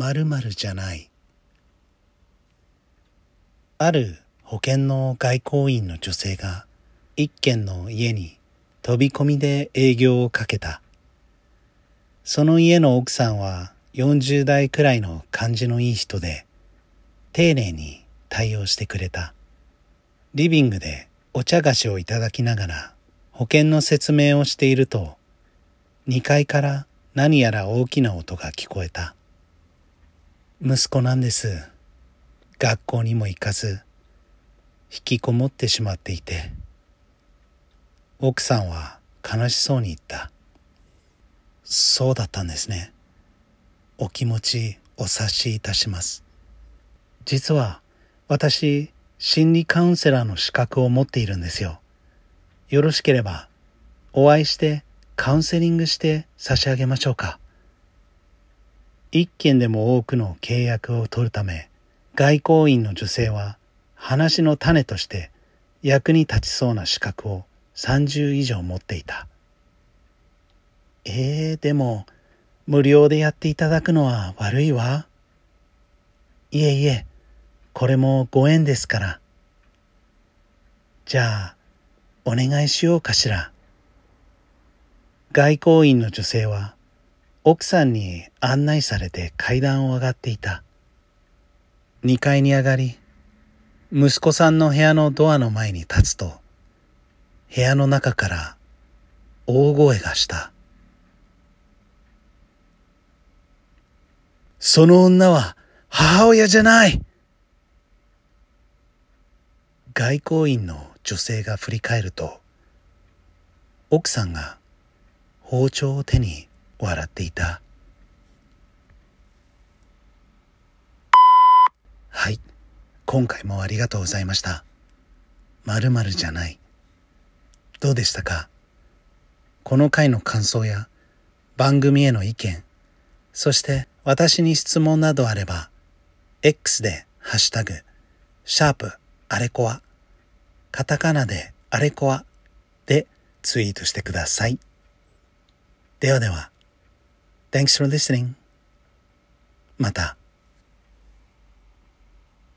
〇〇じゃない。ある保険の外交員の女性が一軒の家に飛び込みで営業をかけた。その家の奥さんは40代くらいの感じのいい人で、丁寧に対応してくれた。リビングでお茶菓子をいただきながら保険の説明をしていると、2階から何やら大きな音が聞こえた。息子なんです。学校にも行かず、引きこもってしまっていて。奥さんは悲しそうに言った。そうだったんですね。お気持ちお察しいたします。実は私、心理カウンセラーの資格を持っているんですよ。よろしければお会いしてカウンセリングして差し上げましょうか。一件でも多くの契約を取るため、外交員の女性は話の種として役に立ちそうな資格を30以上持っていた。ええでも、無料でやっていただくのは悪いわ。いえいえ、これもご縁ですから。じゃあ、お願いしようかしら。外交員の女性は奥さんに案内されて階段を上がっていた。2階に上がり、息子さんの部屋のドアの前に立つと、部屋の中から大声がした。その女は母親じゃない外交員の女性が振り返ると、奥さんが包丁を手に笑っていた。はい。今回もありがとうございました。〇〇じゃない。どうでしたか？この回の感想や番組への意見、そして私に質問などあれば、X でハッシュタグ、シャープあれこわ、カタカナであれこわでツイートしてください。ではでは、Thanks for listening. また。